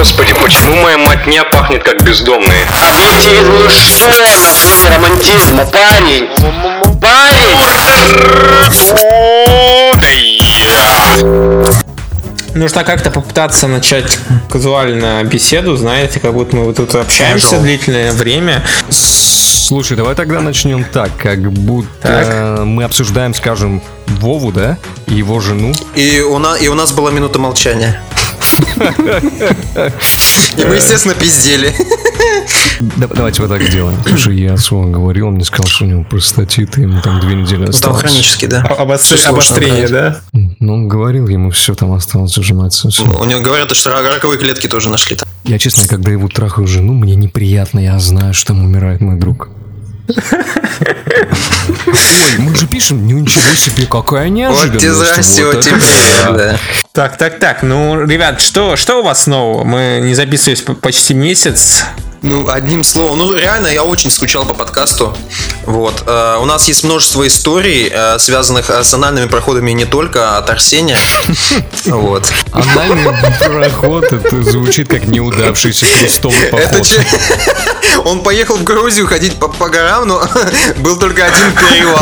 Господи, почему моя матня пахнет как бездомные? Имитируешь что на фоне романтизма, парень? Парень! Нужно как-то попытаться начать казуально беседу, знаете, как будто мы вот тут общаемся Casual. длительное время. Слушай, давай тогда начнем так, как будто Так. мы обсуждаем, скажем, Вову, да, и его жену. И у, нас, и у нас была минута молчания. И мы, естественно, пиздели. Да- давайте вот так сделаем. Слушай, я с Вовой говорил, он мне сказал, что у него простатит, и ему там две недели Там осталось. хронически, да. Сложно Обострение, да? Ну, он говорил, ему все там осталось ужиматься. всё. У него говорят, что раковые клетки тоже нашли там. Я, честно, когда его трахаю жену, мне неприятно, я знаю, что там умирает мой друг. Ой, мы же пишем, ну ничего себе, какая неожиданность. Вот здрасте, Вот тебе да. Так, так, так, ну, ребят, что, что у вас нового? Мы не записывались по- почти месяц. Ну, одним словом, ну реально я очень скучал по подкасту. Вот. Э, у нас есть множество историй, э, связанных с анальными проходами не только от Арсения. Вот. Анальный проход, это звучит как неудавшийся крестовый Это поход. че- Он поехал в Грузию ходить по, по горам, но был только один перевал.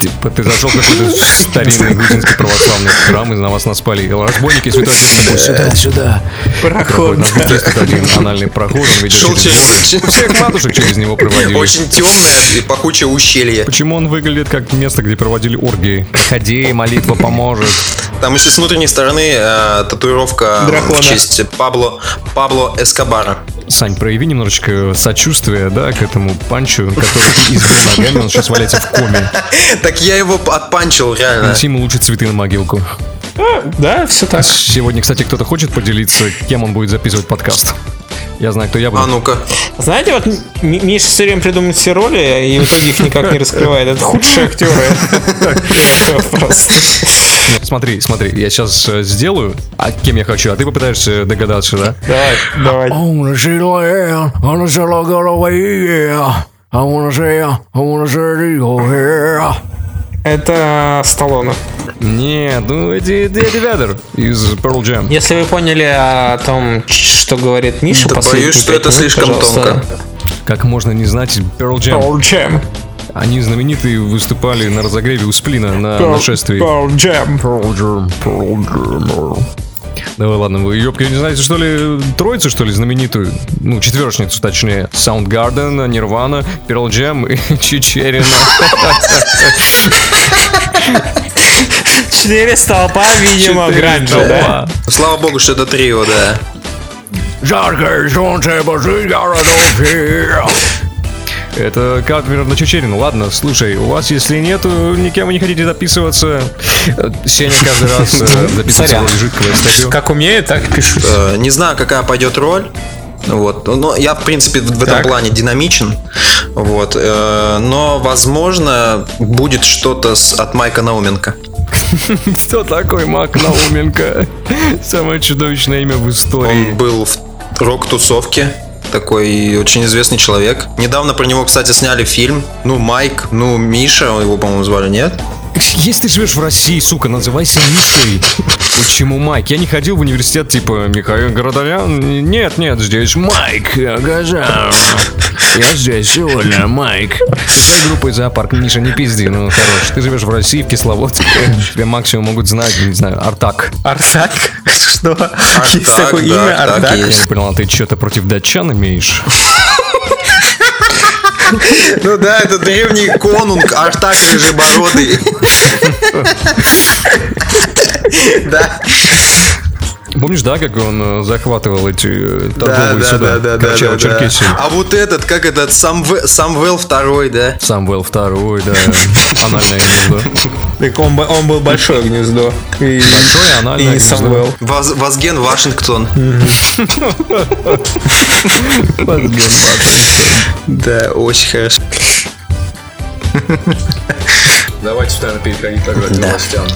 Типа ты зашел в какой-то старинный грузинский православный храм, и на вас наспали. Разбойники святой отец такой, сюда, сюда. Проход. Есть тут один анальный проход, он ведет Шел. Всех матушек через него проводили. Очень темное и пахучее ущелье. Почему он выглядит как место, где проводили оргии? Ходи, молитва поможет. Там еще с внутренней стороны э, татуировка Дракона. в честь Пабло, Пабло Эскобара. Сань, прояви немножечко сочувствия, да, к этому панчу, который ты избил ногами, он сейчас валяется в коме. Так я его отпанчил, реально. Неси ему лучше цветы на могилку. А, да, все так. Сегодня, кстати, кто-то хочет поделиться, кем он будет записывать подкаст. Я знаю, кто я буду. А ну-ка. Знаете, вот Миша все время придумывает все роли, и в итоге их никак не раскрывает. Это худшие актеры. Просто. Нет, смотри, смотри, я сейчас сделаю, а кем я хочу, а ты попытаешься догадаться, да? Давай, давай. The eagle here. Это Сталлоне. Нет, ну это Эдди Ведер из Pearl Jam. Если вы поняли о том, что говорит Миша, Да боюсь, что это минут, слишком пожалуйста. тонко. Как можно не знать Pearl Jam? Pearl Jam. Они знаменитые выступали на разогреве у Сплина на Pearl- нашествии. Pearl Jam. Pearl Jam, Pearl Jam. Давай, ладно, вы, ёбки, не знаете, что ли, троицу, что ли, знаменитую? Ну, четверочницу, точнее. Soundgarden, Nirvana, Pearl Jam и Чечерина. Четыре столпа, видимо, гранжа, да? Слава богу, что это трио, да. Жаркое солнце божит городов Это кавер на Чечерину. Ладно, слушай, у вас, если нету, никем вы не хотите записываться, Сеня каждый раз э, записывается в жидкого стадио. Как умею, так и пишу. Э, Не знаю, какая пойдет роль. Вот. Но я, в принципе, в этом Так. плане динамичен. Вот. Э, Но, возможно, будет что-то от Майка Науменко. Кто такой Мак Науменко? Самое чудовищное имя в истории. Он был в рок-тусовке. Такой очень известный человек. Недавно про него, кстати, сняли фильм. Ну, Майк, ну, Миша, его, по-моему, звали, нет? Если ты живешь в России, сука, называйся Мишей. Почему Майк? Я не ходил в университет типа Михаил Городовян. Нет, нет, здесь Майк Газан. Я здесь сегодня, Майк. Своей группой зоопарк. Миша, не пизди, ну хорош. Ты живешь в России, в Кисловодске. Тебя максимум могут знать, не знаю, Артак. Артак? Что? Есть Артак, такое да, имя Артак Артак? есть. Я не понял, а ты что-то против датчан имеешь? Ну да, это древний конунг Артак Нижебородый. Да, Помнишь, да, как он э, захватывал эти э, да, торговые да, суда? да, да, да, да, да. Карачаево-Черкесию? А вот этот, как этот, Самве- Самвел второй, да? Самвел второй, да. Анальное гнездо. Так он, он был большое гнездо. И, Большое анальное и гнездо. Самвел. Воз- Возген Вашингтон. Да, очень хорошо. Давайте, наверное, переходить тогда к новостям.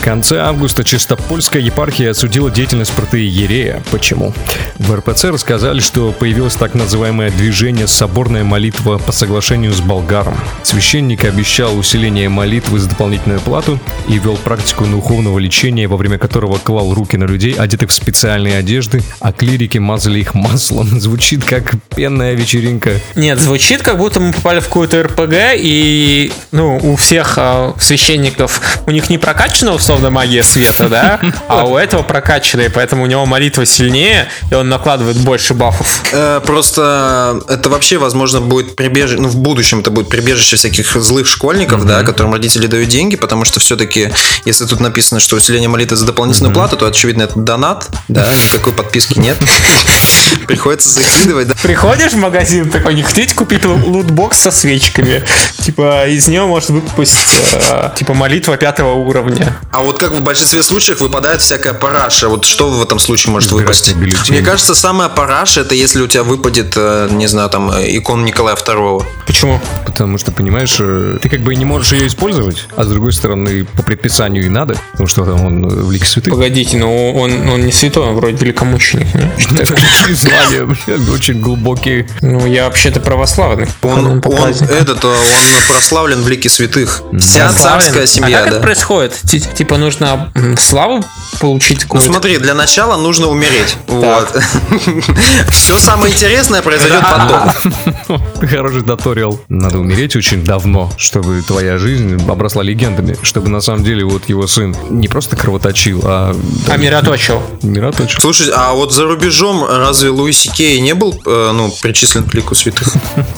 Конце августа Чистопольская епархия осудила деятельность протеерея. Почему? В РПЦ рассказали, что появилось так называемое движение «Соборная молитва по соглашению с болгаром». Священник обещал усиление молитвы за дополнительную плату и вел практику духовного лечения, во время которого клал руки на людей, одетых в специальные одежды, а клирики мазали их маслом. Звучит как пенная вечеринка. Нет, звучит, как будто мы попали в какую-то РПГ, и ну, у всех а, священников, у них не прокачана условно магия света, да, а у этого прокачанная, поэтому у него молитва сильнее, и он накладывает больше бафов. Э, просто это вообще, возможно, будет прибежище, ну, в будущем это будет прибежище всяких злых школьников, да, которым родители дают деньги, потому что все-таки, если тут написано, что усиление молитвы за дополнительную плату, то, очевидно, это донат, да, никакой подписки нет. Приходится закидывать, да. Приходишь в магазин такой, не хотите купить лу- лутбокс со свечками? Типа, из него может выпасть, э, типа, молитва пятого уровня. А вот как в большинстве случаев выпадает всякая параша. Вот что в этом случае может выпасть? бюллетень. Мне кажется, самая параша это если у тебя выпадет, э, не знаю, там, икон Николая II. Почему? Потому что, понимаешь, э, ты как бы и не можешь ее использовать, а с другой стороны, по предписанию и надо, потому что там он в лике святых. Погодите, ну он, он не святой, он вроде великомученик, не? Какие знания, очень глубокие. Ну, я вообще-то православный. Он, этот, э, он прославлен в лике святых. Вся царская семья, а как да. это происходит? Ти- Типа нужно славу получить Ну смотри, для начала нужно умереть. Вот. Все самое интересное произойдет потом. Хороший туториал. Надо умереть очень давно, чтобы твоя жизнь обросла легендами, чтобы на самом деле вот его сын не просто кровоточил, а А мироточил. мироточил. Слушай, а вот за рубежом разве Луиси Кей не был э, ну, причислен к лику святых?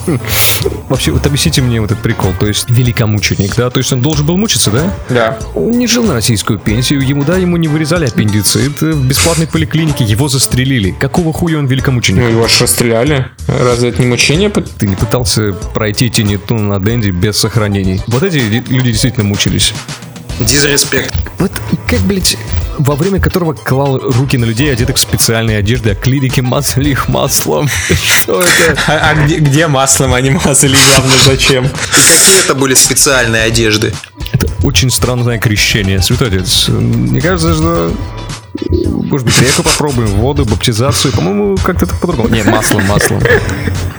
Вообще, вот объясните мне вот этот прикол, то есть великомученик, да, то есть он должен был мучиться, да? Да. Он не жил на российскую пенсию, ему, да, ему не вырезали аппендицит, в бесплатной поликлинике его застрелили. Какого хуя он великомученик? Ну, его же расстреляли. Разве это не мучение? Ты не пытался пройти Тинитун на Дэнди без сохранений. Вот эти люди действительно мучились. Дизреспект. Вот как, блядь, во время которого клал руки на людей, одетых в специальные одежды, а клирики мазали их маслом. Что это? А, а где, где маслом они мазали явно зачем? Какие это были специальные одежды? Это очень странное крещение, святой отец. Мне кажется, что... Может быть, реку попробуем, воду, баптизацию. По-моему, как-то это по-другому. Не, маслом, маслом.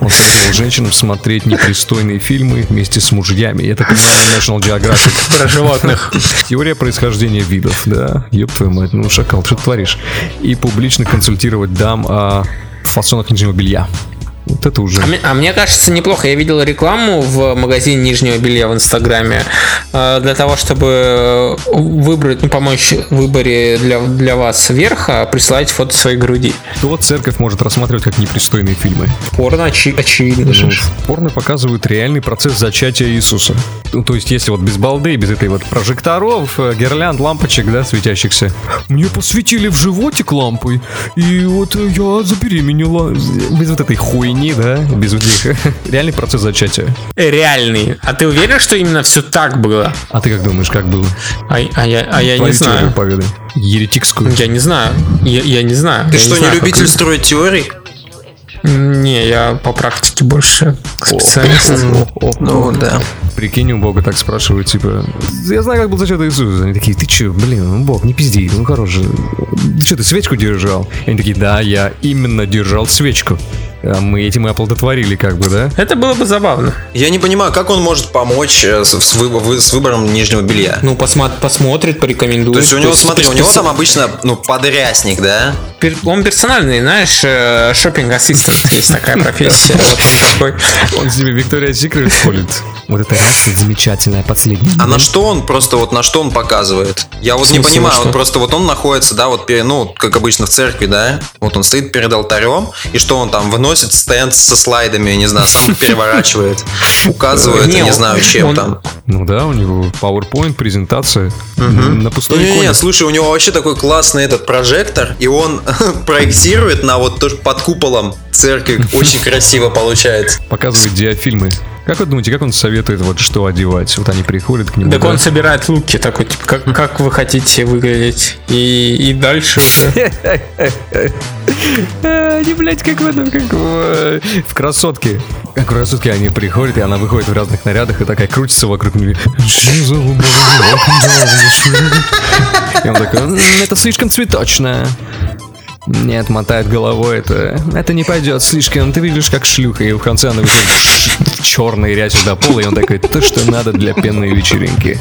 Он советовал женщинам смотреть непристойные фильмы вместе с мужьями. Я так понимаю, National Geographic. Про животных. Теория происхождения видов, да. Ёб твою мать, ну шакал, что ты творишь? И публично консультировать дам о фасонах нижнего белья. Вот это уже... А мне, а мне кажется, неплохо. Я видел рекламу в магазине нижнего белья в Инстаграме э, для того, чтобы выбрать, ну, помочь в выборе для, для вас верха, присылать фото своей груди. Что церковь может рассматривать как непристойные фильмы? Порно очи- очевидно же. Ну, порно показывают реальный процесс зачатия Иисуса. Ну, то есть, если вот без балды, без этой вот прожекторов, э, гирлянд, лампочек, да, светящихся. Мне посветили в животик лампой, и вот я забеременела. Без вот этой хуйни, да, без этих. Реальный процесс зачатия. Реальный. А ты уверен, что именно все так было? А ты как думаешь, как было? А, а я, а я не Твою знаю. поведай. Еретикскую. Я не знаю. Я, я не знаю. Ты Я что, не знаю, любитель как- строить теорий? Не, я по практике больше специалист. Ну да. Прикинь, у Бога так спрашивают, типа, я знаю, как был зачат Иисус. Они такие, ты че, блин, ну, Бог, не пизди, ну хорош же. Ты что, ты свечку держал? И они такие, да, я именно держал свечку. А мы этим и оплодотворили, как бы, да? Это было бы забавно. Я не понимаю, как он может помочь э, с, с вы- вы- с выбором нижнего белья. Ну, посма- посмотрит, порекомендует. То есть у него, смотри, у него там обычно, ну, подрясник, да? пер- Он персональный, знаешь, шопинг ассистент есть такая профессия. Вот он такой. Он с ними Виктория Секрет ходит. Вот это ряска замечательная, последняя. А на что он просто вот на что он показывает? Я вот не понимаю, вот просто вот он находится, да, вот пере- ну как обычно в церкви, да, вот он стоит перед алтарем и что он там выносит стенд со слайдами, не знаю, сам переворачивает, указывает, Не, я не знаю чем он- там. Ну да, у него PowerPoint, презентация на пустой Не, не, слушай, у него вообще такой классный этот прожектор, и он проектирует на вот тоже под куполом церкви, очень красиво получается. Показывает диафильмы. Как вы думаете, как он советует вот что одевать? Вот они приходят к нему. Так да? он собирает луки такой, типа, как, как вы хотите выглядеть. И, и дальше уже. Они, блядь, как в этом, как в, в красотке. Как в красотке они приходят, и она выходит в разных нарядах и такая крутится вокруг него. И он такой, «М, это слишком цветочно. Нет, мотает головой, это, это не пойдет слишком, ты видишь как шлюха, и в конце она выходит в черной рясе до пола, и он такой, то, что надо для пенной вечеринки.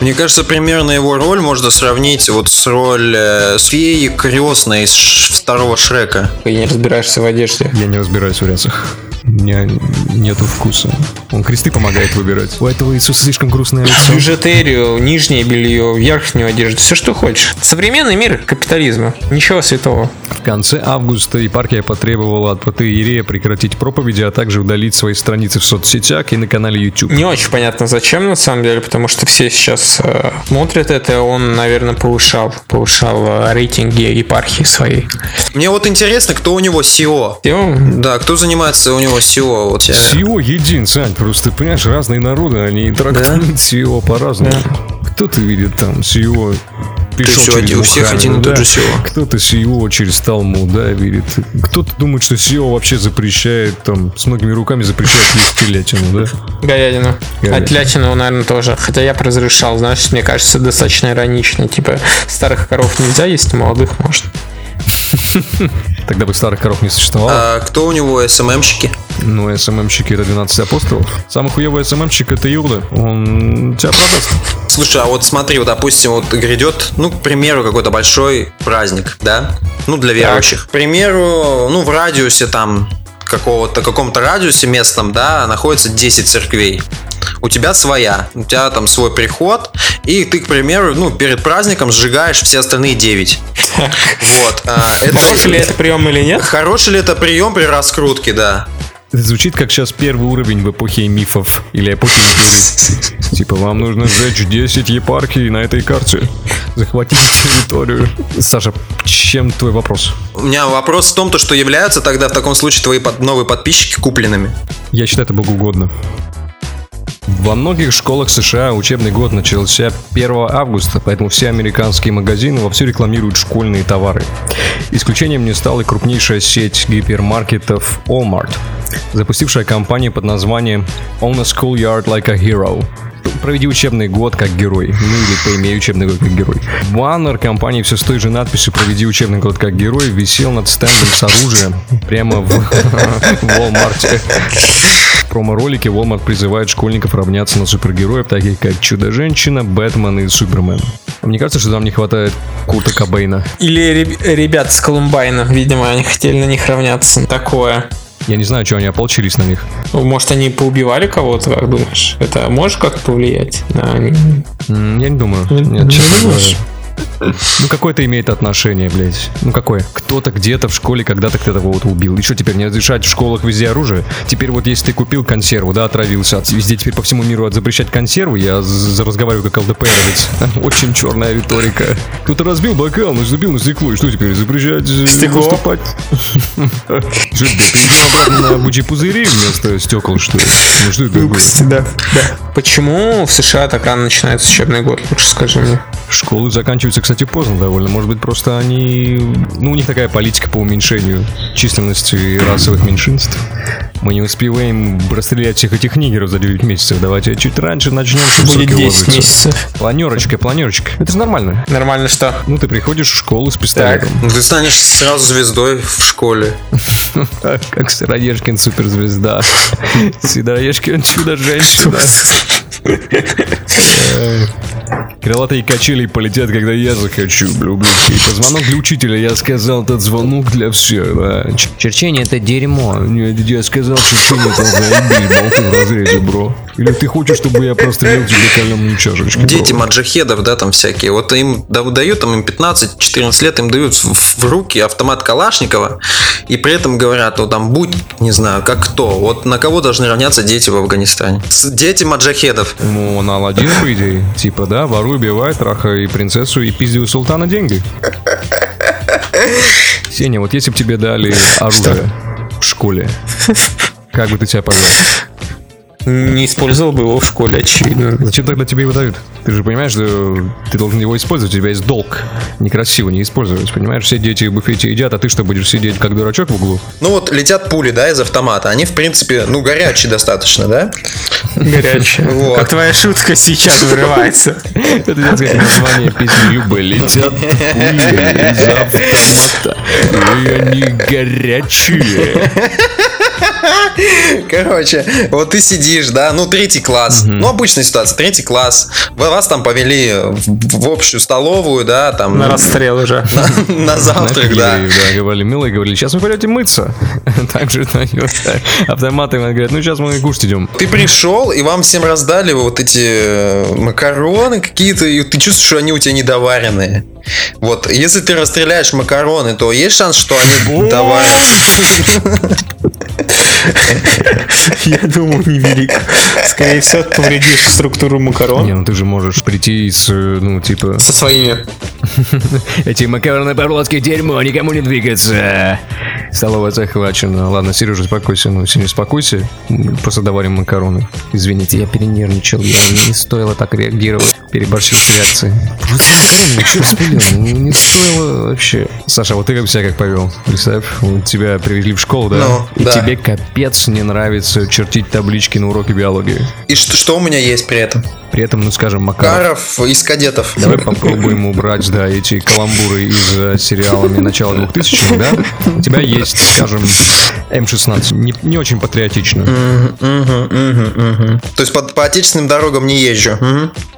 Мне кажется, примерно его роль можно сравнить вот с роль э, с феей крестной из второго Шрека. Ты не разбираешься в одежде. Я не разбираюсь в рясах. У меня нету вкуса. Он кресты помогает выбирать. У этого Иисуса слишком грустное лицо. Бюджетерию, нижнее белье, верхнюю одежду, все что хочешь. Современный мир капитализма. Ничего святого. В конце августа епархия потребовала от протеерея прекратить проповеди, а также удалить свои страницы в соцсетях и на канале YouTube. Не очень понятно, зачем на самом деле, потому что все сейчас э, смотрят это, он, наверное, повышал, повышал э, рейтинги епархии своей. Мне вот интересно, кто у него SEO. Всё, Да, кто занимается у него SEO? Вот, э, SEO един, Сань, просто, понимаешь, разные народы, они трактуют SEO по-разному. Кто-то видит там SEO пришел у через один- у всех один и тот да. же SEO. Кто-то SEO через Талмуд, да, видит. Кто-то думает, что SEO вообще запрещает, там, с многими руками запрещает есть телятину, да? говядину. Говядину. А телятину, наверное, тоже. Хотя я разрешал, знаешь, мне кажется, достаточно иронично. Типа, старых коров нельзя есть, молодых можно. Тогда бы старых коров не существовало. а кто у него СММщики? Ну, СММщики это 12 апостолов. Самый хуевый СММщик это Иуда. Он тебя продаст. Слушай, а вот смотри, вот, допустим, вот грядет, ну, к примеру, какой-то большой праздник, да? Ну, для верующих. К примеру, ну, в радиусе там какого-то, каком-то радиусе местном, да, находится 10 церквей. У тебя своя, у тебя там свой приход, и ты, к примеру, ну, перед праздником сжигаешь все остальные 9. Вот. а, Хороший ли это прием или нет? Хороший ли это прием при раскрутке, да? Это звучит как сейчас первый уровень в эпохе мифов или эпохе империй. Типа, вам нужно сжечь 10 епархий на этой карте. Захватите территорию. Саша, чем твой вопрос? У меня вопрос в том, то, что являются тогда в таком случае твои под- новые подписчики купленными. Я считаю это богоугодно. Во многих школах США учебный год начался 1 августа, поэтому все американские магазины вовсю рекламируют школьные товары. Исключением не стала и крупнейшая сеть гипермаркетов Walmart, запустившая кампанию под названием «On a schoolyard like a hero». Проведи учебный год как герой. Ну или поимей учебный год как герой. Баннер компании все с той же надписью «Проведи учебный год как герой» висел над стендом с оружием прямо в Walmart. В промо-ролике Walmart призывает школьников равняться на супергероев, таких как Чудо-женщина, Бэтмен и Супермен. Мне кажется, что там не хватает Курта Кобейна. Или реб- ребят с Колумбайна, видимо, они хотели на них равняться. Такое. Я не знаю, что они ополчились на них. Может, они поубивали кого-то, как думаешь? Это может как-то повлиять на... Я не думаю. Не- Нет, не думаешь? Ну, какое-то имеет отношение, блядь. Ну, какое? Кто-то где-то в школе когда-то кто-то кого-то убил. И что теперь, не разрешать в школах везде оружие? Теперь вот если ты купил консерву, да, отравился, от- везде теперь по всему миру от запрещать консервы, я з- разговариваю как ЛДПРовец. Очень черная риторика. Кто-то разбил бокал, наступил на стекло, и что теперь, запрещать э, Стекло? выступать? Что перейдем обратно на бычьи пузыри вместо стекол, что ли? Ну, что это такое? да, да. Почему в США так рано начинается учебный год? Лучше скажи мне. Школы заканчиваются, кстати, поздно довольно. Может быть, просто они... Ну, у них такая политика по уменьшению численности расовых меньшинств. Мы не успеваем расстрелять всех этих нигеров за 9 месяцев. Давайте чуть раньше начнем, чтобы Будет соки 10 уложиться. месяцев. Планерочка, планерочка. Это же нормально. Нормально что? Ну, ты приходишь в школу с пистолетом. Ну, Ты станешь сразу звездой в школе. Как Сыроежкин суперзвезда. Сидороежкин чудо-женщина. Крылатые качели полетят, когда я захочу, блюблюшки. И позвонок для учителя, я сказал, этот звонок для всех. да. Черчение это дерьмо. Нет, я сказал, черчение это заебись, болты в разрезе, бро. Или ты хочешь, чтобы я прострелил тебе каленую чашечку? Дети маджахедов, да, там всякие. Вот им да- дают, там им 15-14 лет, им дают в, руки автомат Калашникова, и при этом говорят, ну там будь, не знаю, как кто. Вот на кого должны равняться дети в Афганистане? Дети маджахедов. Ну, он Аладдин, по идее. Типа, да, воруй, убивай, трахай принцессу и пизди у султана деньги. Сеня, вот если бы тебе дали оружие в школе, как бы ты себя повел? Не использовал бы его в школе, очевидно. Зачем тогда тебе его дают? Ты же понимаешь, что ты должен его использовать, у тебя есть долг. Некрасиво не использовать, понимаешь? Все дети в буфете едят, а ты что, будешь сидеть как дурачок в углу? Ну вот летят пули, да, из автомата. Они, в принципе, ну, горячие достаточно, да? Горячая. Вот. Как твоя шутка сейчас вырывается. Это детское название песни Любы. Летят пули из автомата, и они горячие. Короче, вот ты сидишь, да, ну, третий класс. Ну, обычная ситуация, третий класс. Вы- Вас там повели в, в общую столовую, да, там... На расстрел уже. на, на завтрак, да. да, говорили, милые, говорили, сейчас вы пойдете мыться. Так же автоматы, говорят, ну сейчас мы кушать идем. Ты пришел, и вам всем раздали вот эти э, макароны какие-то, и ты чувствуешь, что они у тебя недоваренные. Вот, если ты расстреляешь макароны, то есть шанс, что они доварены. Я думаю, невелик. Скорее всего, повредишь структуру Не, макарон. ну ты же можешь прийти с, э, ну, типа, Со своими. эти макароны по-плотски дерьмо, никому не двигаться. Столовая захвачена. Ладно, Сережа, успокойся, ну, сильно успокойся. Просто доварим макароны. Извините, я перенервничал, я не стоило так реагировать. Переборщил с реакцией. Просто макароны, что распылил? Ну, не стоило вообще. Саша, вот ты как себя как повел? Представь, вот тебя привезли в школу, да? Ну, И да. тебе капец не нравится чертить таблички на уроке биологии. И что, что у меня есть при этом? При этом, ну, скажем, Макаров Каров из кадетов. Давай попробуем убрать, да, эти каламбуры из э, сериалами начала 2000 да? У тебя есть, скажем, М16. Не, не очень патриотично. То есть по, по отечественным дорогам не езжу.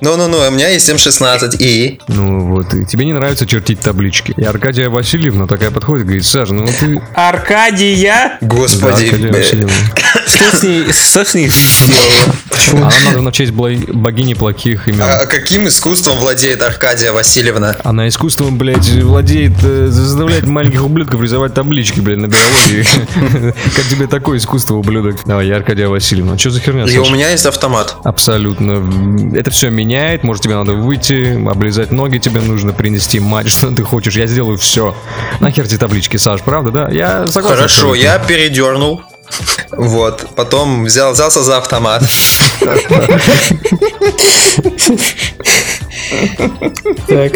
Ну-ну-ну, у меня есть М16 и... Ну вот, и тебе не нравится чертить таблички. И Аркадия Васильевна такая подходит, говорит, Саша, ну ты... Аркадия! Да, Господи, Аркадия. Васильевна. Что с ней, что с ней сделала? Она названа в честь богини плохих имен. А каким искусством владеет Аркадия Васильевна? Она искусством, блядь, владеет, э, заставлять маленьких ублюдков рисовать таблички, блядь, на биологии. Как тебе такое искусство, ублюдок? Давай, я Аркадия Васильевна. Что за херня, И у меня есть автомат. Абсолютно. Это все меняет. Может, тебе надо выйти, облизать ноги, тебе нужно принести мать, что ты хочешь. Я сделаю все. Нахер эти таблички, Саш, правда, да? Я согласен. Хорошо, я передернул. Вот, потом взял, взялся за автомат. Так.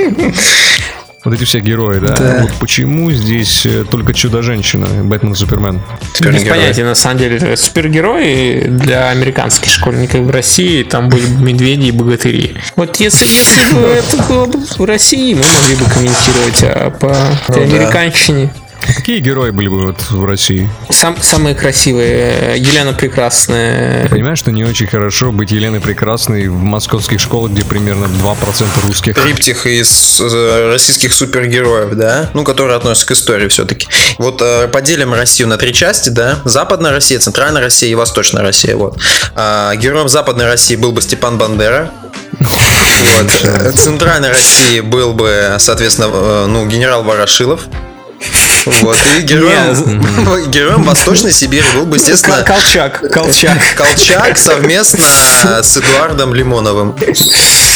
Вот эти все герои, да? Да. Вот почему здесь э, только Чудо-женщина, Бэтмен и Супермен? Без понятия, на самом деле. Супергерои для американских школьников в России, там были бы медведи и богатыри. Вот если, если бы это было бы в России, мы могли бы комментировать, а по Ну да. Какие герои были бы вот в России? Сам, самые красивые. Елена Прекрасная. Понимаешь, что не очень хорошо быть Еленой Прекрасной в московских школах, где примерно 2% русских. Триптих из э, российских супергероев, да? Ну, которые относятся к истории все-таки. Вот э, поделим Россию на три части, да? Западная Россия, Центральная Россия и Восточная Россия, вот. А, героем Западной России был бы Степан Бандера. Вот. Э, Центральной России был бы, соответственно, э, ну, генерал Ворошилов. Вот. И героем, героем Восточной Сибири был бы, естественно, Кол- Колчак. Колчак. Колчак совместно с Эдуардом Лимоновым.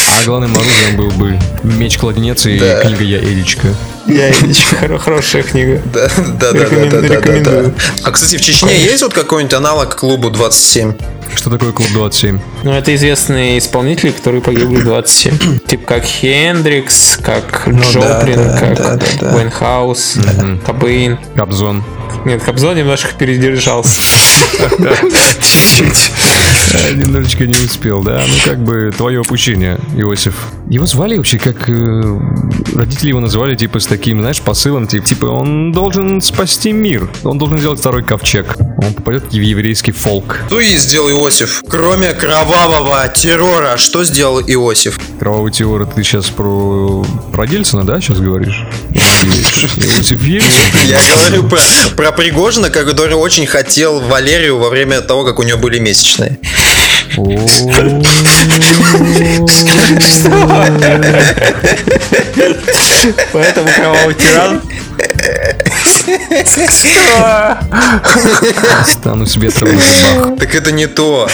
А главным оружием был бы меч-кладенец и Да. книга «Я Эдичка». Я хоро- хорошая книга. Да, да, да, да, да, да, да. А кстати, в Чечне есть вот какой-нибудь аналог клубу 27? Что такое клуб 27? Ну, это известные исполнители, которые погибли в 27. Типа как Хендрикс, как Ну да, Джоплин, да, как да, да, да. Уайнхаус, Кобейн. Кобзон. Нет, Кобзон немножко передержался. Чуть-чуть. Немножечко не успел, да? Ну, как бы, твое упущение, Иосиф. Его звали вообще как... э, родители его называли, типа, с таким, знаешь, посылом, типа, типа, он должен спасти мир. Он должен сделать второй ковчег. Он попадет в еврейский фолк. Что и сделал Иосиф? Кроме кровавого террора, что сделал Иосиф? Кровавый теор, ты сейчас про... про Ельцина, да, сейчас говоришь? Иосиф Ельцин? Я говорю про, про Пригожина, который очень хотел Валерию во время того, как у него были месячные. Поэтому кровавый тиран. На зубах. Так это не то.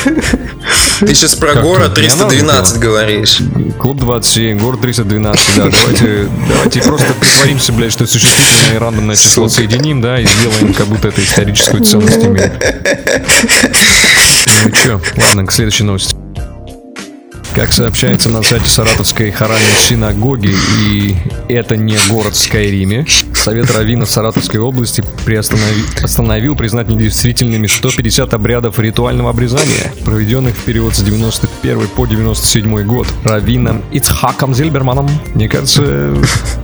Ты сейчас про город это? Не надо 312 было? говоришь. Клуб 27, город 312, да, давайте, давайте просто притворимся, блядь, что существительное и рандомное число соединим, да, и сделаем, как будто это историческую ценность имеет. Ну чё? Ладно, к следующей новости. Как сообщается на сайте Саратовской хоральной синагоги, и это не город Скайриме, Совет Равина Саратовской области приостанови- остановил признать недействительными 150 обрядов ритуального обрезания, проведенных в период с 91 по 97 год Равином Ицхаком Зильберманом. Мне кажется,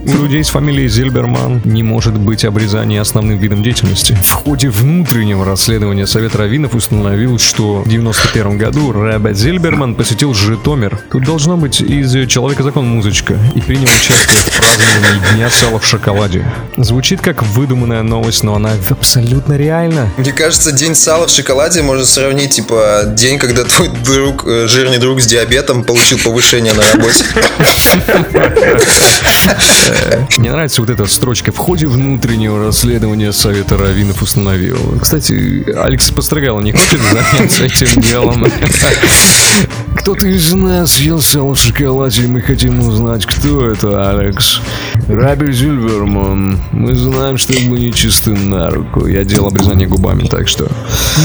у людей с фамилией Зильберман не может быть обрезание основным видом деятельности. В ходе внутреннего расследования Совет Равинов установил, что в 91 году Рэбе Зильберман посетил Житомир. Тут должно быть из «Человека закон» музычка и принял участие в праздновании Дня сала в шоколаде. Звучит как выдуманная новость, но она абсолютно реальна. Мне кажется, день сала в шоколаде можно сравнить, типа, день, когда твой друг, э, жирный друг с диабетом получил повышение на работе. Мне нравится вот эта строчка. В ходе внутреннего расследования Совета Равинов установил. Кстати, Алекс Построгало не хочет заняться этим делом? Кто-то из нас ел сало в шоколаде, и мы хотим узнать, кто это, Алекс. Раби Зильверман. Мы знаем, что ему не чисты на руку. Я делал обрезание губами, так что...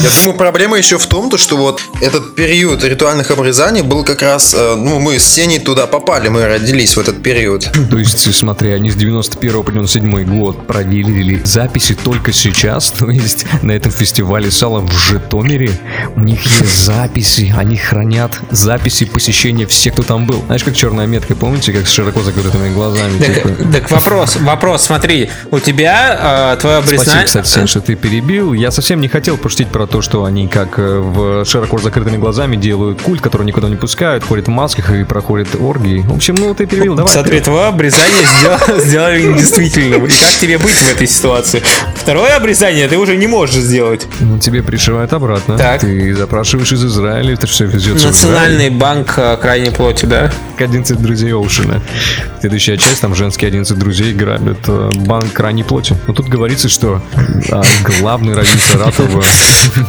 Я думаю, проблема еще в том, то, что вот этот период ритуальных обрезаний был как раз, э, ну, мы с Сеней туда попали, мы родились в этот период. То есть, смотри, они с 91 по 97 год проверили записи только сейчас, то есть на этом фестивале сала в Житомире у них есть записи, они хранят записи посещения всех, кто там был. Знаешь, как черная метка, помните, как с широко закрытыми глазами? типа? Так, так вопрос, вопрос, смотри, у тебя э, твое Спасибо, обрезание... кстати, Сень, что ты перебил. Я совсем не хотел пошутить про то, что они как э, в широко закрытыми глазами делают культ, который никуда не пускают, ходят в масках и проходят оргии. В общем, ну ты перебил, давай. Смотри, твое обрезание сдел- сделали недействительным. И как тебе быть в этой ситуации? Второе обрезание ты уже не можешь сделать. Ну, тебе пришивают обратно. Так. Ты запрашиваешь из Израиля, это все везется в Израиль. Национальный банк э, крайней плоти, да? Как 11 друзей Оушена. Следующая часть, там женские 11 друзей грабят э, банк крайней плоти. Но тут говорится, что а, главный раввин Саратова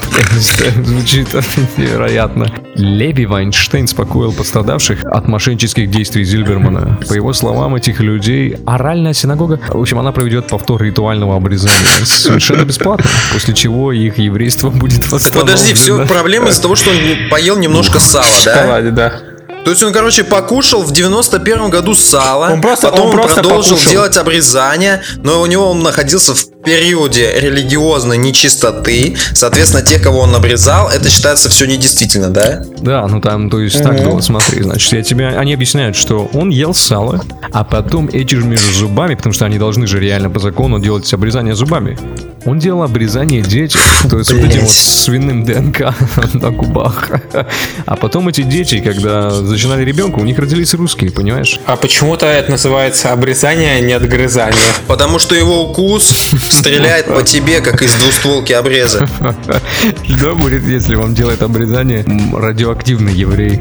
звучит невероятно. Леви Вайнштейн спокоил пострадавших от мошеннических действий Зильбермана. По его словам, этих людей оральная синагога, в общем, она проведет повтор ритуального обрезания совершенно бесплатно, после чего их еврейство будет восстановлено. Подожди, все проблема из-за того, что он поел немножко сала, да? да. То есть он, короче, покушал в 91 году сало, Он просто- потом он он, просто продолжил покушал. делать обрезание, но у него он находился в периоде религиозной нечистоты. Соответственно, тех, кого он обрезал, это считается все недействительно, да? Да, ну там, то есть так было, смотри, значит, я тебе, они объясняют, что он ел сало, а потом эти же между зубами, потому что они должны же реально по закону делать обрезание зубами. Он делал обрезание детям, то есть вот этим вот свиным ДНК на губах. А потом эти дети, когда зачинали ребенка, у них родились русские, понимаешь? А почему-то это называется обрезание, а не отгрызание. Потому что его укус стреляет по тебе, как из двустволки обреза. Что будет, если вам делает обрезание радиоактивный еврей?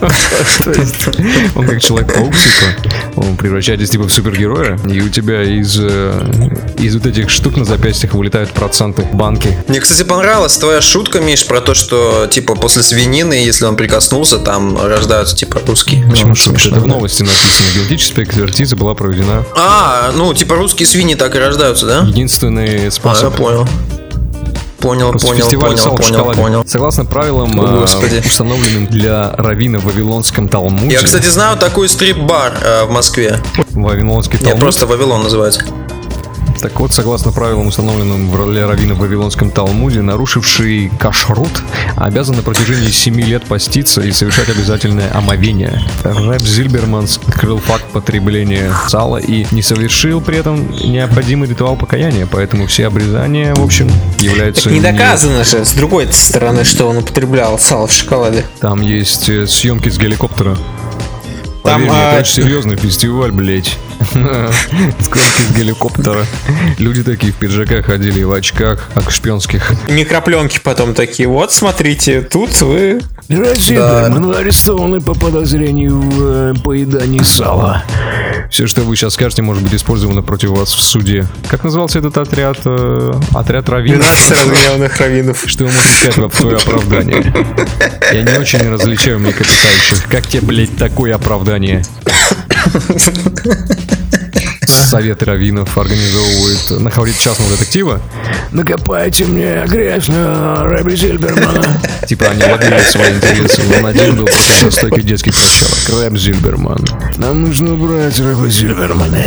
Он как человек-паук, типа, он превращается типа в супергероя, и у тебя из, э, из вот этих штук на запястьях вылетают проценты банки. Мне, кстати, понравилась твоя шутка, Миш, про то, что, типа, после свинины, если он прикоснулся, там рождаются, типа, русские. Почему Ну, шутка? смешно, Это в новости написано. Генетическая экспертиза была проведена. А, ну, типа, русские свиньи так и рождаются, да? Единственный А, я способ. понял. Понял, Просто понял, фестиваль понял, понял, понял. Согласно правилам, О, э, Господи. установленным для раввина в Вавилонском Талмуде, Я, кстати, знаю такой стрип-бар э, в Москве. Вавилонский Нет, Талмуд, просто Вавилон называется. Так вот, согласно правилам, установленным в для раввина в Вавилонском Талмуде, нарушивший кашрут обязан на протяжении 7 лет поститься и совершать обязательное омовение. Рэп Зильберман скрыл факт потребления сала и не совершил при этом необходимый ритуал покаяния, поэтому все обрезания, в общем, являются... Так не доказано же, с другой стороны, что он употреблял сало в шоколаде. Там есть э, съемки с геликоптера. Там, Поверь мне, а, это очень серьезный фестиваль, блять. Съемки с геликоптера. Люди такие в пиджаках ходили и в очках, как шпионских. Микропленки потом такие, вот смотрите, тут вы... Да. мы арестованы по подозрению в э, поедании сала. Все, что вы сейчас скажете, может быть использовано против вас в суде. Как назывался этот отряд? э, отряд раввинов? 12 разгневанных раввинов. Что вы можете сказать в свое оправдание? Я не очень различаю млекопитающих. Как тебе, блядь, такое оправдание? совет раввинов организовывает на фаворит частного детектива. Накопайте мне грешно Рэби Зильбермана. Типа они ловили свои интересы. Он один был противостойкий детский прощалок. Рэб Зильберман. Нам нужно убрать Рэба Зильбермана.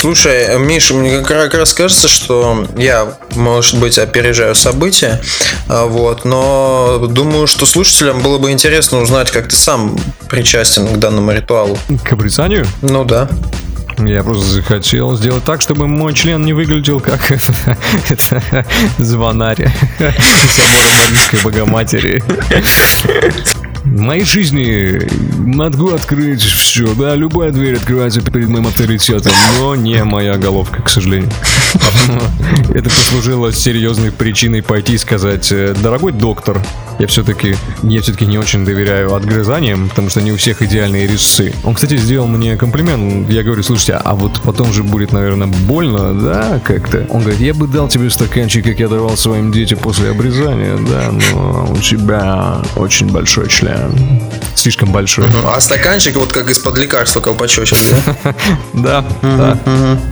Слушай, Миша, мне как раз кажется, что я, может быть, опережаю события, а, вот, но думаю, что слушателям было бы интересно узнать, как ты сам причастен к данному ритуалу. К обрезанию? Ну да. Я просто захотел сделать так, чтобы мой член не выглядел как звонарь собора Марийской Богоматери. В моей жизни могу открыть все, да, любая дверь открывается перед моим авторитетом, но не моя головка, к сожалению. Это послужило серьезной причиной пойти и сказать, «Э, дорогой доктор, я все-таки, я все-таки не очень доверяю отгрызаниям, потому что не у всех идеальные резцы. Он, кстати, сделал мне комплимент. Я говорю, слушайте, а вот потом же будет, наверное, больно, да, как-то? Он говорит, я бы дал тебе стаканчик, как я давал своим детям после обрезания, да, но у тебя очень большой член. Слишком большой. А стаканчик вот как из-под лекарства колпачочек, да? Да, да.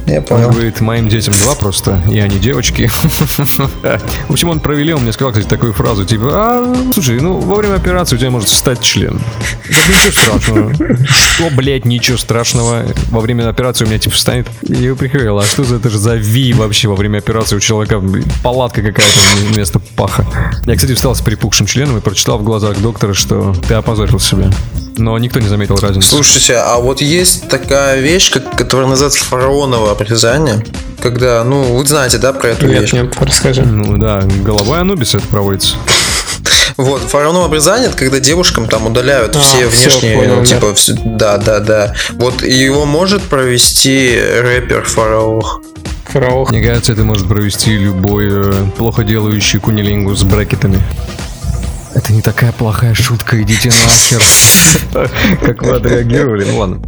Я Он понял. говорит, моим детям два просто, и они девочки. В общем, он про Вилли, он мне сказал, кстати, такую фразу, типа, а, слушай, ну, во время операции у тебя может встать член. Ничего страшного. Что, блядь, ничего страшного. Во время операции у меня, типа, встанет. Я его прикрыл, а что за это же за Ви вообще во время операции у человека? Палатка какая-то вместо паха. Я, кстати, встал с припухшим членом и прочитал в глазах доктора, что ты опозорил себя. Но никто не заметил разницы. Слушайте, а вот есть такая вещь, как, которая называется фараоново обрезание. Когда, ну, вы знаете, да, про эту Нет, вещь? нет, расскажи. Ну да, головой Анубиса это проводится. Вот, фараоново обрезание, это когда девушкам там удаляют А, все внешние, понял, ну, да. типа, всё- да, да, да. Вот его может провести рэпер Фараох. Фараох. Мне кажется, это может провести любой э, плохо делающий кунилингу с брекетами. Это не такая плохая шутка, идите нахер. Как вы отреагировали? Ну ладно.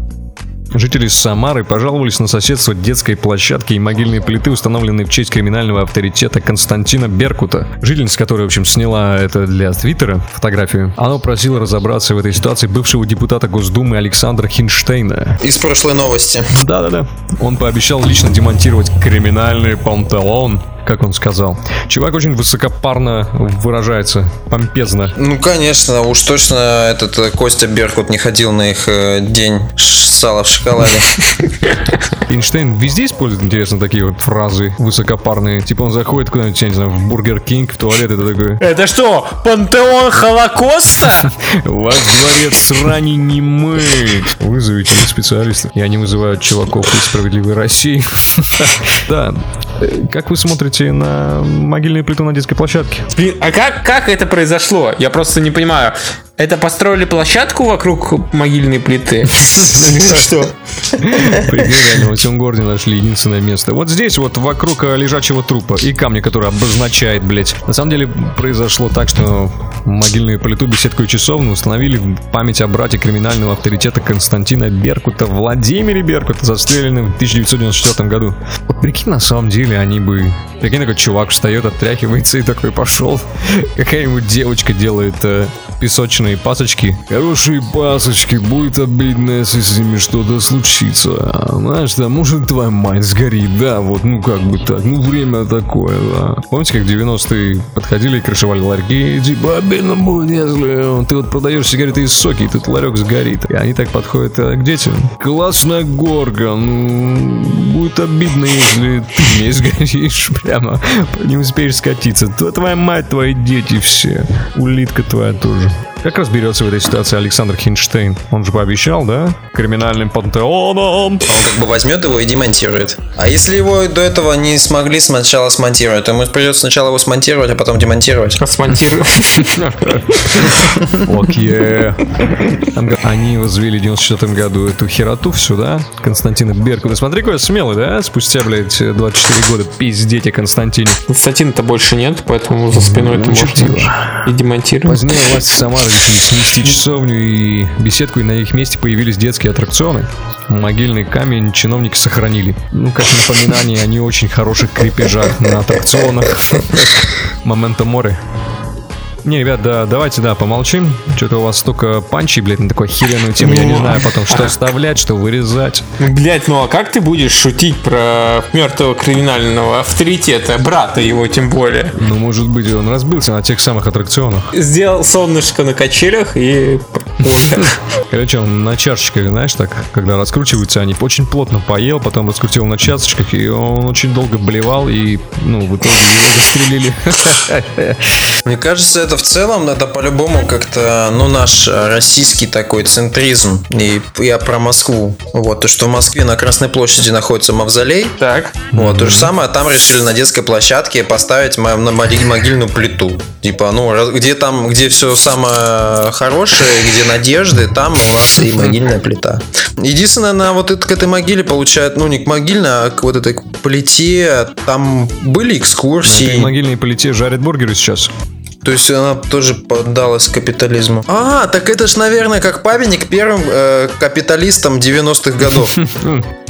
Жители Самары пожаловались на соседство детской площадки и могильные плиты, установленные в честь криминального авторитета Константина Беркута. Жительница, которая, в общем, сняла это для Твиттера, фотографию, она просила разобраться в этой ситуации бывшего депутата Госдумы Александра Хинштейна. Из прошлой новости. Да-да-да. Он пообещал лично демонтировать криминальный пантеон, как он сказал. Чувак очень высокопарно выражается, помпезно. Ну, конечно, уж точно этот э, Костя Беркут не ходил на их э, день сала в шоколаде. Эйнштейн везде использует, интересно, такие вот фразы высокопарные. Типа он заходит куда-нибудь, я не знаю, в Бургер Кинг, в туалет, это такой Это что, пантеон Холокоста? Ваш дворец срани немыт. Вызовите специалистов. Я не вызываю чуваков из справедливой России. Да. Э, Как вы смотрите на могильную плиту на детской площадке? Блин, а как, как это произошло? Я просто не понимаю. Это построили площадку вокруг могильной плиты? Или Что? Реально, во всем городе нашли единственное место. Вот здесь вот вокруг э, лежачего трупа и камня, который обозначает, блять. На самом деле произошло так, что могильную плиту, беседку и часовню установили в память о брате криминального авторитета Константина Беркута, Владимире Беркута, застреленным в 1994 году. Вот прикинь, на самом деле они бы... Прикинь, такой чувак встает, отряхивается и такой пошел. Какая-нибудь девочка делает э, песочные пасочки. Хорошие пасочки, будет обидно, если с ними что-то случится. А, Знаешь, да, может твоя мать сгорит, да, вот, ну как бы так, ну время такое, да. Помните, как в 90-е подходили и крышевали ларьки, типа, обидно будет, если ты вот продаешь сигареты из соки, и тут ларек сгорит. И они так подходят э, к детям. Классная горка, ну, будет обидно, если ты не сгоришь прямо, не успеешь скатиться. То твоя мать, твои дети все, улитка твоя тоже. Yeah. Как разберется в этой ситуации Александр Хинштейн? Он же пообещал, да? Криминальным пантеоном. Он как бы возьмет его и демонтирует. А если его до этого не смогли сначала смонтировать, то ему придется сначала его смонтировать, а потом демонтировать. Смонтирую. Окей. Там га- Они возвели в 94 году эту хероту всю, да? Константина Беркута. Смотри, какой смелый, да? Спустя, блядь, 24 года пиздеть о Константине. Константина-то больше нет, поэтому за спиной ты можешь чертила. и демонтировать. Позднее власти Самары снести часовню и беседку, и на их месте появились детские аттракционы. Могильный камень чиновники сохранили. Ну, как напоминание о не очень хороших крепежах на аттракционах. Момента море. Не, ребят, да, давайте, да, помолчим. Что-то у вас столько панчей, блядь, на такую охеренную тему. Я не Ну, знаю потом, что вставлять, что вырезать. Блять, ну а как ты будешь шутить про мертвого криминального авторитета, брата его тем более? Ну, может быть, он разбился на тех самых аттракционах. Сделал солнышко на качелях и. Короче, он на чашечках, знаешь, так, когда раскручиваются, они очень плотно поел, потом раскрутил на чашечках, и он очень долго блевал, и, ну, в итоге его застрелили. Мне кажется, это в целом, это по-любому как-то, ну, наш э, российский такой центризм. И я про Москву. Вот, то, что в Москве на Красной площади находится мавзолей. Так. Вот, то же самое, там решили на детской площадке поставить на моги- могильную плиту. Типа, ну, где там, где все самое хорошее, где надежды, там у нас и могильная плита. Единственное, на вот это, к этой могиле получают, ну, не к могильной, а к вот этой плите, там были На экскурсии. этой могильной плите жарят бургеры сейчас. То есть она тоже поддалась капитализму. А, так это ж, наверное, как памятник первым э, капиталистам 90-х годов.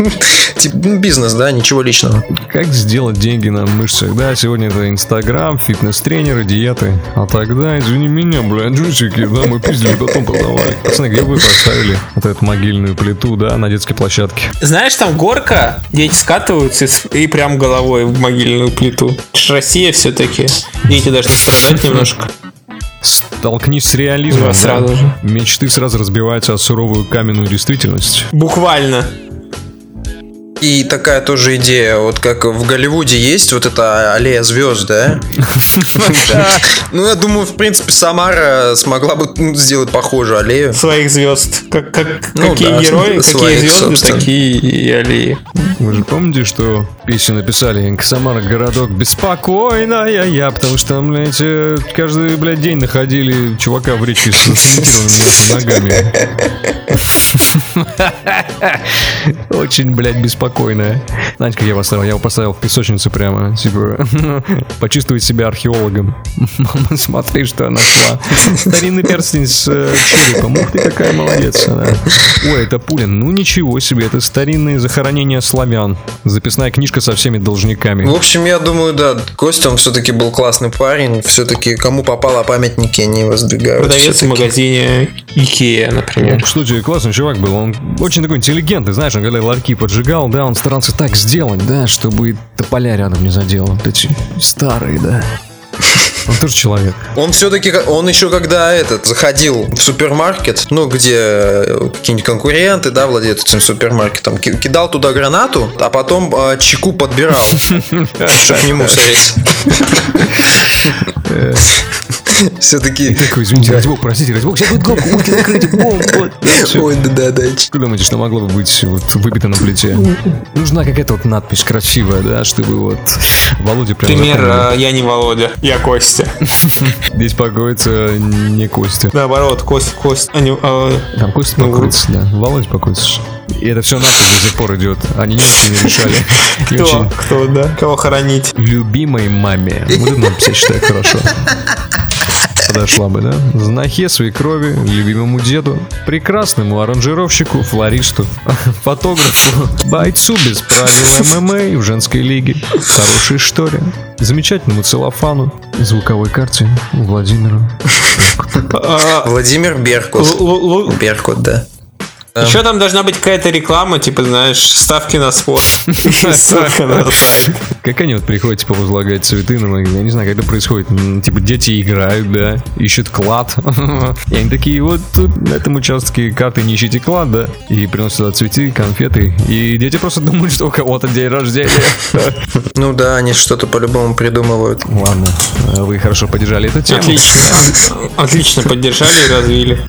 Типа ну, бизнес, да, ничего личного. Как сделать деньги на мышцах? Да, сегодня это Инстаграм, фитнес-тренеры, диеты. А тогда, извини меня, блядь, джусики, да, мы пиздили, потом продавали. Пацаны, где вы поставили вот эту могильную плиту, да, на детской площадке? Знаешь, там горка, дети скатываются и прям головой в могильную плиту. Россия все-таки. Дети должны страдать немножко. Столкнись с реализмом. Да, да. сразу же. Мечты сразу разбиваются о суровую каменную действительность. Буквально. И такая тоже идея, вот как в Голливуде есть вот эта аллея звезд, да? Ну, я думаю, в принципе, Самара смогла бы ну, сделать похожую аллею. Своих звезд. Как, как, Ну какие герои, какие звезды, такие и аллеи. Вы же помните, что песню написали Самара городок беспокойная я, потому что там, блядь, каждый, блядь, день находили чувака в речке с ногами. Очень, блядь, беспокойная. Знаете, как я поставил? Я его поставил в песочницу прямо, типа, почувствовать себя археологом. Мама, смотри, что я нашла. Старинный перстень с э, черепом. Ух ты, какая молодец она. Ой, это Пулин. Ну ничего себе, это старинные захоронения славян. Записная книжка со всеми должниками. В общем, я думаю, да, Костя, он все-таки был классный парень. Все-таки кому попало памятники не воздвигают. Продавец в магазине Икеа, например. Ну, Кстати, классный чувак был. Он очень такой интеллигентный, знаешь, он когда ларьки поджигал, да, он старался так сделать, да, чтобы тополя рядом не задел. Вот эти старые, да. Он тоже человек. Он все-таки, он еще когда этот заходил в супермаркет, ну где э, какие-нибудь конкуренты, да, владеют этим супермаркетом, ки- кидал туда гранату, а потом э, чеку подбирал, чтобы не мусорить. Все-таки. Такой, извините, ради бога, простите, ради бога, сейчас будет громко, будете закрыть, бом, вот. Всё. Ой, да, да, да. Как думаете, что могло бы быть вот выпито на плите? Нужна какая-то вот надпись красивая, да, чтобы вот Володя прям Пример, э, я не Володя, я Костя. Здесь покоится не Костя. Наоборот, Кость, Кость, а э, Там Костя Ну, покоится, да. Володя покоится. И это все нахуй до сих пор идет. Они никак не решали. Кто, очень кто, да, кого хоронить. любимой маме. Вот это написать считаю хорошо. Подошла бы, да? Знахе свекрови, любимому деду, прекрасному аранжировщику, флористу, фотографу, бойцу без правил ММА в женской лиге, хорошей шторе, замечательному целлофану, звуковой карте Владимиру. А, Владимир Беркут. л- л- л- Беркут, да. Еще там должна быть какая-то реклама, типа, знаешь, ставки на спорт. И ссылка на сайт. Как они вот приходят, типа, возлагать цветы на могилу? Я не знаю, как это происходит. Типа, дети играют, да, ищут клад. И они такие, вот тут на этом участке карты не ищите клад, да? И приносят туда цветы, конфеты. И дети просто думают, что у кого-то день рождения. Ну да, они что-то по-любому придумывают. Ладно, вы хорошо поддержали эту тему. Отлично. Отлично поддержали и развили.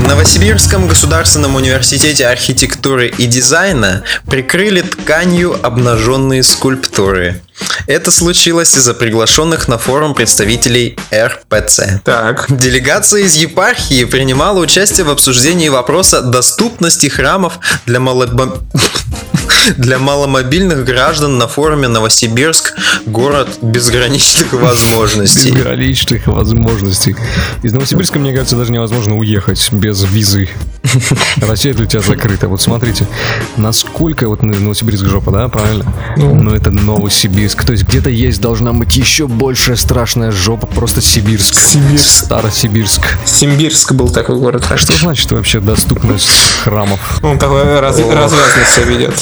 В Новосибирском государственном университете архитектуры и дизайна прикрыли тканью обнаженные скульптуры. Это случилось из-за приглашенных на форум представителей РПЦ. Так. Делегация из епархии принимала участие в обсуждении вопроса доступности храмов для, малобо- для маломобильных граждан на форуме Новосибирск «Город безграничных возможностей». Безграничных возможностей. Из Новосибирска, мне кажется, даже невозможно уехать без визы. Россия для тебя закрыта. Вот смотрите, насколько вот ну, Новосибирск жопа, да, правильно? Ну, это Новосибирск. То есть где-то есть должна быть еще большая страшная жопа, просто Сибирск. Сибирск. Старосибирск. Симбирск был такой город. А что значит вообще доступность храмов? Он такой раз, развязно себя ведет.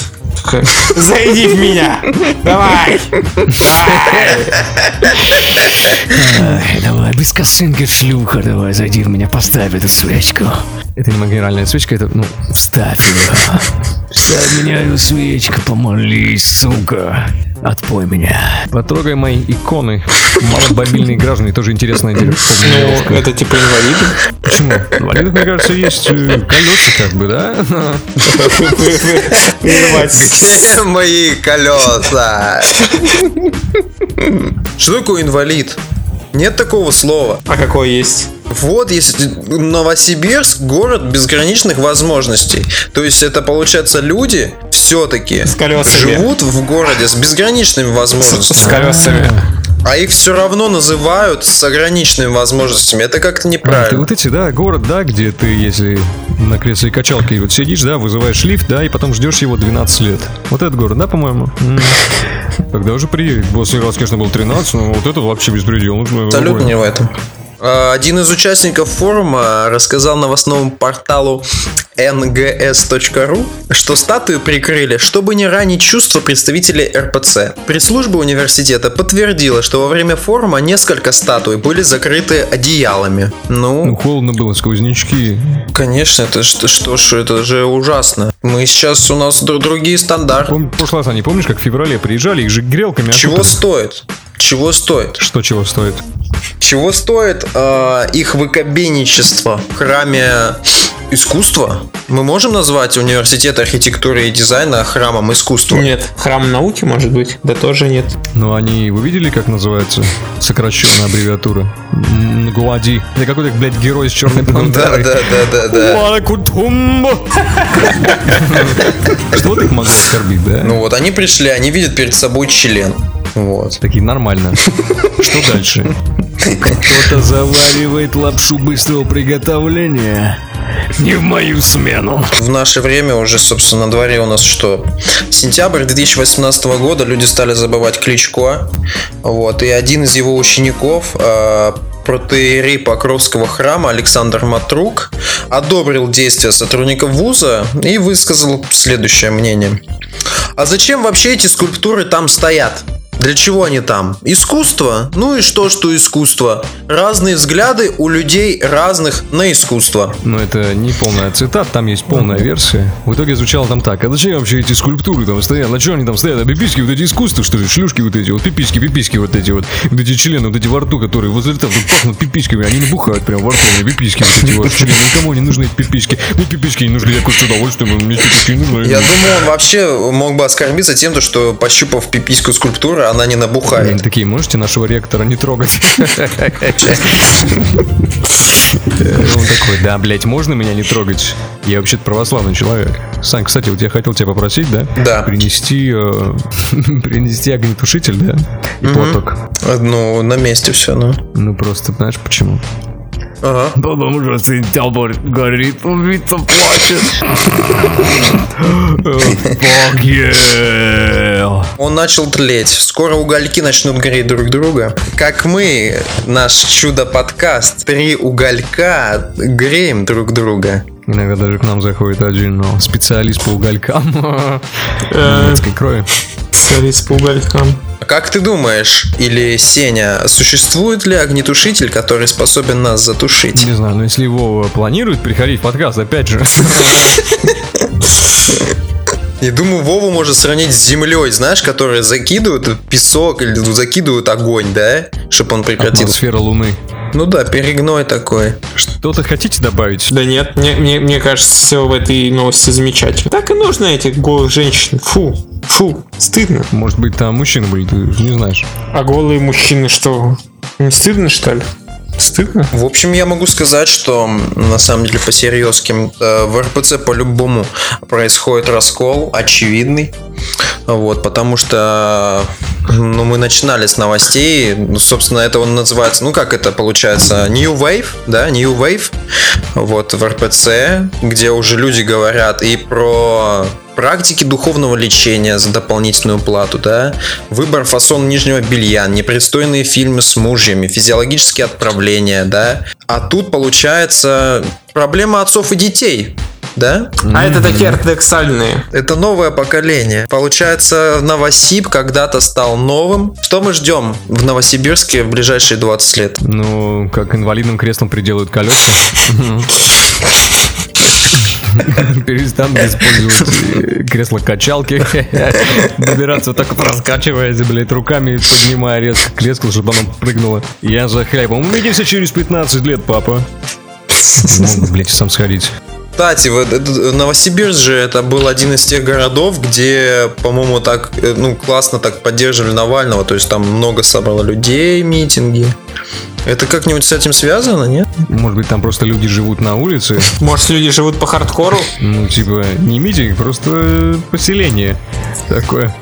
Зайди в меня! Давай! Ай, давай, без косынки шлюха, давай, зайди в меня, поставь эту свечку. Это не генеральная свечка, это, ну, ставь ее. Ставь меня эту свечку, помолись, сука. Отпой меня. Потрогай мои иконы. Маломобильные граждане, тоже интересная Ну, это типа инвалиды. Почему? Инвалидов, мне кажется, есть э, колеса, как бы, да? Где мои колеса? Что такое инвалид? Нет такого слова. А какой есть? Вот, если Новосибирск город безграничных возможностей. То есть это получается люди все-таки С живут в городе с безграничными С возможностями. колесами. А их все равно называют с ограниченными возможностями. Это как-то неправильно. вот эти, да, город, да, где ты, если на кресле качалки вот сидишь, да, вызываешь лифт, да, и потом ждешь его 12 лет. Вот этот город, да, по-моему? Когда уже приедет? После раз, конечно, был 13, но вот это вообще беспредел. Ну, Абсолютно не в этом. А, Один из участников форума рассказал новостному порталу ngs.ru, что статую прикрыли, чтобы не ранить чувства представителей РПЦ. Пресс-служба университета подтвердила, что во время форума несколько статуй были закрыты одеялами. Ну, Ну, холодно было, сквознячки. конечно, это что, что ж, это же ужасно. Мы сейчас, у нас дру- другие стандарты. Пом- прошлый раз, не помнишь, как в феврале приезжали, их же грелками Чего окутали? стоит? Чего стоит? Что чего стоит? Чего стоит э, их выкобенничество в храме искусства? Мы можем назвать университет архитектуры и дизайна храмом искусства? Нет, храм науки, может быть? Да тоже нет. Ну, они, вы видели, как называется сокращенная аббревиатура? ГУАДИ. Это какой-то, блядь, герой с черной Да, пантерой. да, да, да, да. Малакутумба. Что их могло оскорбить, да? Ну вот, они пришли, они видят перед собой член. Вот. Такие, нормально. Что дальше? Кто-то заваривает лапшу быстрого приготовления. Не в мою смену. В наше время уже, собственно, на дворе у нас что? Сентябрь 2018 года люди стали забывать Кличко. Вот. И один из его учеников, э, протеерей Покровского храма Александр Матрук, одобрил действия сотрудников вуза и высказал следующее мнение. А зачем вообще эти скульптуры там стоят? Для чего они там? Искусство? Ну и что, что искусство? Разные взгляды у людей разных на искусство. Но это не полная цитата, там есть полная версия. В итоге звучало там так. А зачем вообще эти скульптуры там стоят? На что они там стоят? А пиписьки вот эти искусства, что ли? Шлюшки вот эти вот, пиписьки, пиписьки вот эти вот. Вот эти члены, вот эти во рту, которые возле рта вдруг пахнут пиписьками. Они не бухают прям во рту, они пиписьки вот эти вот. Члены. Никому не нужны эти пиписьки. Мне пиписьки не нужны, я какое-то удовольствие, мне пиписьки не нужны. Я думаю, он вообще мог бы оскорбиться тем, то, что пощупав пипиську скульптуры, она не Они набухает. такие, можете нашего ректора не трогать? Он такой, да, блядь, можно меня не трогать? Я вообще-то православный человек. Сань, кстати, вот я хотел тебя попросить, да? Да. Принести, э, принести огнетушитель, да? И платок. Ну, на месте все, ну. Ну, просто, знаешь, почему? Ага. Потому что сентябрь горит, убийца плачет. Fuck yeah. Он начал тлеть. Скоро угольки начнут гореть друг друга. Как мы, наш чудо-подкаст, три уголька греем друг друга. Иногда даже к нам заходит один ну, специалист по уголькам немецкой крови. Специалист по уголькам. А Как ты думаешь, или Сеня, существует ли огнетушитель, который способен нас затушить? Не знаю, но если Вова планирует приходить в подкаст, опять же, И думаю, Вову можно сравнить с землей, знаешь, которые закидывают песок или закидывают огонь, да? Чтобы он прекратился. атмосфера Луны. Ну да, перегной такой. Что-то хотите добавить? Да нет, мне, мне, мне кажется, все в этой новости замечательно. Так и нужно этих голых женщин. Фу, фу, стыдно. Может быть, там мужчины были, ты не знаешь. А голые мужчины что, не стыдно, что ли? Стыдно? В общем, я могу сказать, что на самом деле по серьезким э, в РПЦ по-любому происходит раскол очевидный. Вот, потому что Ну, мы начинали с новостей. Ну, собственно, это он называется, ну, как это получается, New Wave, да, New Wave, вот, в РПЦ, где уже люди говорят и про практики духовного лечения за дополнительную плату, да, выбор фасон нижнего белья, непристойные фильмы с мужьями, физиологические отправления, да. А тут получается проблема отцов и детей да? А это такие ортодоксальные. Это новое поколение. Получается, Новосиб когда-то стал новым. Что мы ждем в Новосибирске в ближайшие 20 лет? Ну, как инвалидным креслом приделают колеса. Перестанут использовать кресло-качалки. Добираться так раскачиваясь, блядь, руками поднимая резко кресло, чтобы оно прыгнуло. Я за хлебом. Увидимся через 15 лет, папа. Могу, блядь, сам сходить. Кстати, это- Новосибирск же это был один из тех городов, где, по-моему, так, э, ну, классно так поддерживали Навального, то есть там много собрало людей, митинги. Это как-нибудь с этим связано, нет? Может быть, там просто люди живут на улице. Может, люди живут по хардкору? Ну, типа, не митинг, просто поселение такое.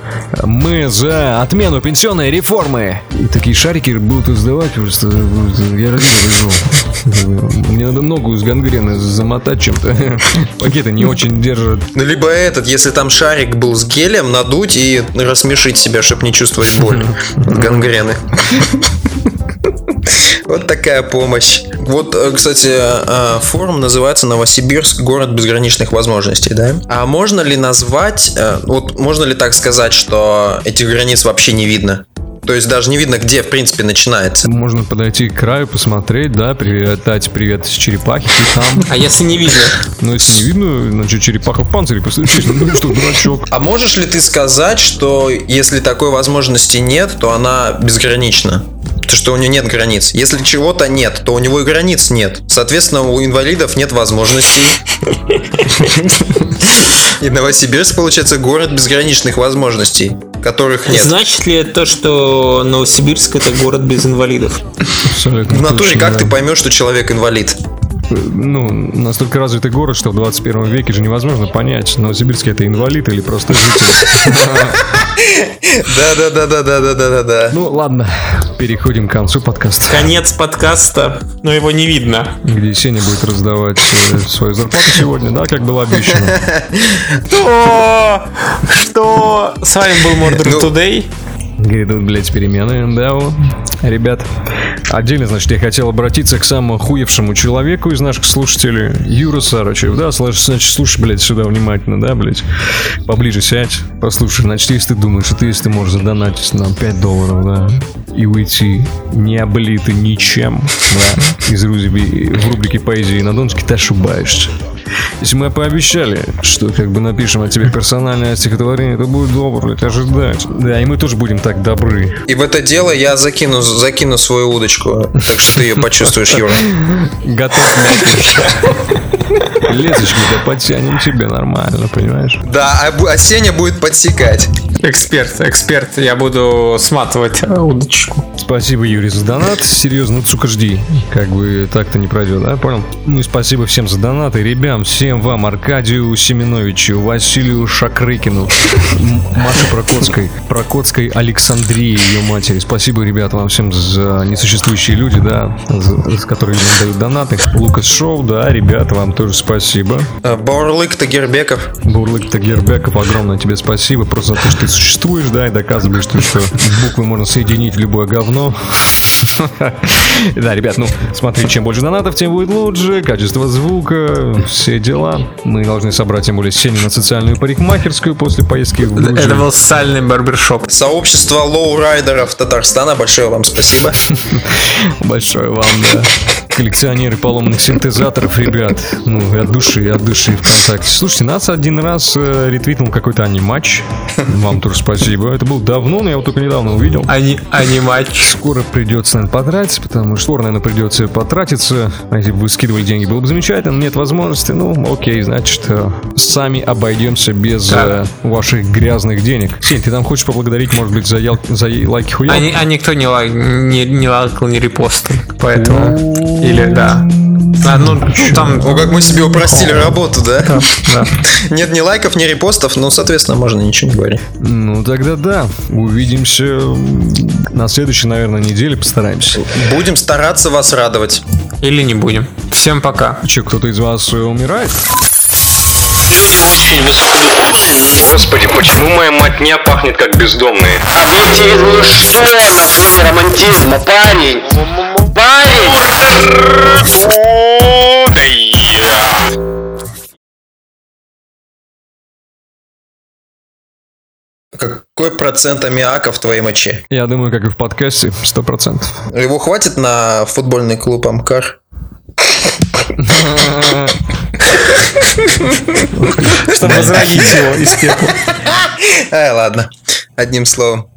Мы за отмену пенсионной реформы. И такие шарики будут издавать просто. Я лежу. Мне надо ногу из гангрены замотать чем-то. Пакеты не очень держат. Ну, либо этот, если там шарик был с гелем, надуть и рассмешить себя, чтобы не чувствовать боль от гангрены. Вот такая помощь. Вот, э, кстати, э, форум называется Новосибирск, город безграничных возможностей, да? А можно ли назвать, э, вот можно ли так сказать, что этих границ вообще не видно? То есть даже не видно, где, в принципе, начинается. Можно подойти к краю, посмотреть, да, передать привет с черепахи, ты там. А если не видно? Но если не видно, значит черепаха в панцире постучишь. Ну что, дурачок. А можешь ли ты сказать, что если такой возможности нет, то она безгранична? То, что у нее нет границ. Если чего-то нет, то у него и границ нет. Соответственно, у инвалидов нет возможностей. И Новосибирск, получается, город безграничных возможностей, которых нет. Значит ли это то, что Новосибирск это город без инвалидов? В натуре как ты поймешь, что человек инвалид? Ну, настолько развитый город, что в 21 веке же невозможно понять, Новосибирск это инвалид или просто житель. Да-да-да-да-да-да-да-да. Ну, ладно, переходим к концу подкаста, Конец подкаста, но его не видно. где Сеня будет раздавать э, свою зарплату сегодня, да, как было обещано. Что? Что? С вами был Murder Ну. Today. Грядут, блядь, перемены, да, вот. Ребят, отдельно, значит, я хотел обратиться к самому хуевшему человеку из наших слушателей, Юра Сарычев, да, значит, слушай, блядь, сюда внимательно, да, блядь, поближе сядь, послушай, значит, если ты думаешь, что ты, если ты можешь задонатить нам 5 долларов, да, и уйти не облитый ничем, да, из рубрики, в рубрике поэзии на Донске, ты ошибаешься. Если мы пообещали, что как бы напишем о тебе персональное стихотворение, то будет добро, блядь, ожидать. Да, и мы тоже будем так добры. И в это дело я закину, закину свою удочку. Так что ты ее почувствуешь, Юра. Готов мякиш. Лесочку да подтянем тебе нормально, понимаешь? Да, а, а Сеня будет подсекать. Эксперт, эксперт. Я буду сматывать э, удочку. Спасибо, Юрий, за донат. Серьезно, ну, сука, жди. Как бы так-то не пройдет, да? Понял? Ну и спасибо всем за донаты. Ребям, всем вам, Аркадию Семеновичу, Василию Шакрыкину, Маше Прокоцкой, Прокоцкой Александрии, ее матери. Спасибо, ребята, вам всем за несуществующие люди, да, за, за которые нам дают донаты. Лукас Шоу, да, ребята, вам тоже спасибо. Баурлык Тагирбеков. Бурлык Тагирбеков, огромное тебе спасибо просто за то, что ты существуешь, да, и доказываешь, что, что буквы можно соединить в любое говно. Да, ребят, ну, смотри, чем больше донатов, тем будет лучше, качество звука, все дела. Мы должны собрать, тем более, Сеню на социальную парикмахерскую после поездки в Грузию. Это был социальный барбершоп. Сообщество лоурайдеров Татарстана. Большое вам спасибо. Большое вам, да. Коллекционеры поломанных синтезаторов, ребят. Ну, от души, от души ВКонтакте. Слушайте, нас один раз э, ретвитнул какой-то аниматч. Вам тоже спасибо. Это было давно, но я его только недавно увидел. Ани, анимач. Скоро придется, наверное, потратиться, потому что скоро, наверное, придется потратиться. А если бы вы скидывали деньги, было бы замечательно. Нет возможности, ну, окей, значит, э, сами обойдемся без Да. э, ваших грязных денег. Сень, ты там хочешь поблагодарить, может быть, за, ял- за лайки хуя? А, а никто не, лайк, не, не лайкал, не репостил. Поэтому... Или да. А, ну, там... О, как мы себе упростили работу, да? да. Нет ни лайков, ни репостов, ну, соответственно, можно ничего не говорить. Ну, тогда да. Увидимся на следующей, наверное, неделе. Постараемся. Будем стараться вас радовать. Или не будем. Всем пока. Че, кто-то из вас умирает? Очень высокодуховные. Господи, почему моя матня пахнет как бездомные? Объективизм ну что на фоне романтизма, парень? Парень! Какой процент аммиака в твоей моче? Я думаю, как и в подкасте, сто процентов. Его хватит на футбольный клуб Амкар? Чтобы возродить его из пепла. Ай, ладно. Одним словом.